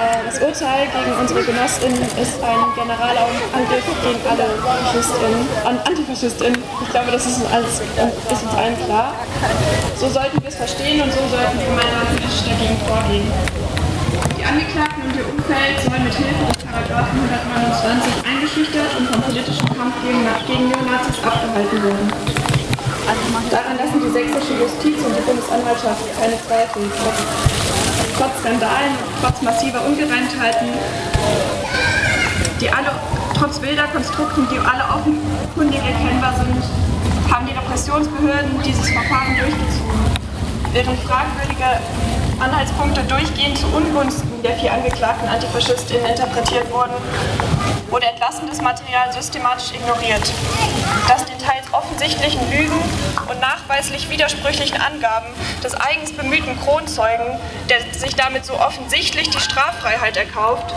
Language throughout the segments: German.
Äh, das Urteil gegen unsere Genossinnen ist ein Generalangriff gegen alle Faschistinnen, Antifaschistinnen. Ich glaube, das ist uns, alles, ist uns allen klar. So sollten wir es verstehen und so sollten wir gemeinsam politisch dagegen vorgehen. Die Angeklagten und ihr Umfeld sollen mit Hilfe des Paragraphen 129 eingeschüchtert und vom politischen Kampf gegen, gegen Neonazis abgehalten werden. Daran lassen die sächsische Justiz und die Bundesanwaltschaft keine Zweifel trotz Skandalen, trotz massiver Ungereimtheiten, die alle, trotz wilder Konstrukten, die alle offenkundig erkennbar sind, haben die Repressionsbehörden dieses Verfahren durchgezogen. Während fragwürdige Anhaltspunkte durchgehend zu Ungunsten der vier angeklagten Antifaschistinnen interpretiert wurden, wurde entlassendes Material systematisch ignoriert. Das den teils offensichtlichen Lügen und nachweislich widersprüchlichen Angaben des eigens bemühten Kronzeugen, der sich damit so offensichtlich die Straffreiheit erkauft,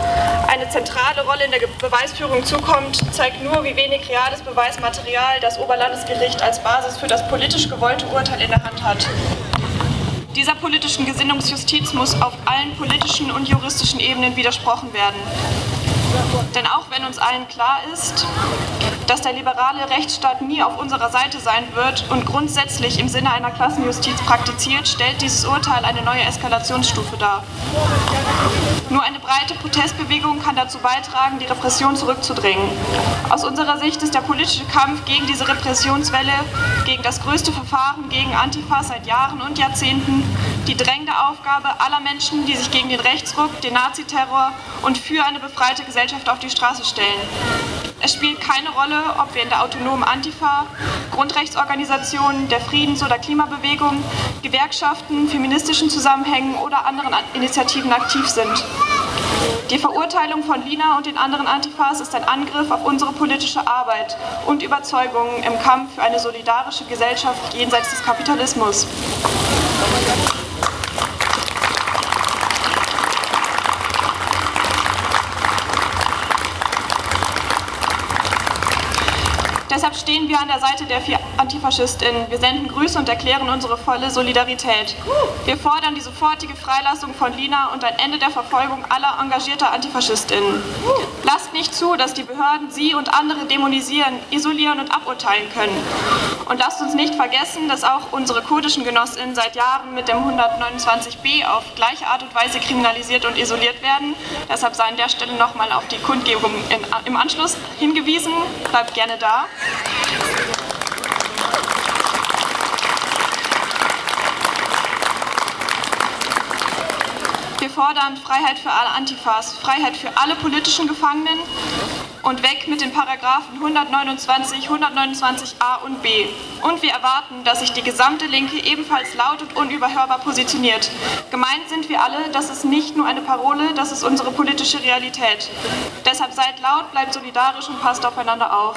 eine zentrale Rolle in der Beweisführung zukommt, zeigt nur, wie wenig reales Beweismaterial das Oberlandesgericht als Basis für das politisch gewollte Urteil in der Hand hat. Dieser politischen Gesinnungsjustiz muss auf allen politischen und juristischen Ebenen widersprochen werden. Denn auch wenn uns allen klar ist, dass der liberale Rechtsstaat nie auf unserer Seite sein wird und grundsätzlich im Sinne einer Klassenjustiz praktiziert, stellt dieses Urteil eine neue Eskalationsstufe dar. Nur eine breite Protestbewegung kann dazu beitragen, die Repression zurückzudrängen. Aus unserer Sicht ist der politische Kampf gegen diese Repressionswelle, gegen das größte Verfahren gegen Antifa seit Jahren und Jahrzehnten, die drängende Aufgabe aller Menschen, die sich gegen den Rechtsruck, den Naziterror und für eine befreite Gesellschaft auf die Straße stellen. Es spielt keine Rolle, ob wir in der autonomen Antifa, Grundrechtsorganisationen, der Friedens- oder Klimabewegung, Gewerkschaften, feministischen Zusammenhängen oder anderen Initiativen aktiv sind. Die Verurteilung von Lina und den anderen Antifas ist ein Angriff auf unsere politische Arbeit und Überzeugungen im Kampf für eine solidarische Gesellschaft jenseits des Kapitalismus. Deshalb stehen wir an der Seite der vier Antifaschistinnen. Wir senden Grüße und erklären unsere volle Solidarität. Wir fordern die sofortige Freilassung von Lina und ein Ende der Verfolgung aller engagierter Antifaschistinnen. Lasst nicht zu, dass die Behörden sie und andere dämonisieren, isolieren und aburteilen können. Und lasst uns nicht vergessen, dass auch unsere kurdischen Genossinnen seit Jahren mit dem 129b auf gleiche Art und Weise kriminalisiert und isoliert werden. Deshalb sei an der Stelle nochmal auf die Kundgebung im Anschluss hingewiesen. Bleibt gerne da. Wir fordern Freiheit für alle Antifas, Freiheit für alle politischen Gefangenen und weg mit den Paragraphen 129, 129a und b. Und wir erwarten, dass sich die gesamte Linke ebenfalls laut und unüberhörbar positioniert. Gemeint sind wir alle, das ist nicht nur eine Parole, das ist unsere politische Realität. Deshalb seid laut, bleibt solidarisch und passt aufeinander auf.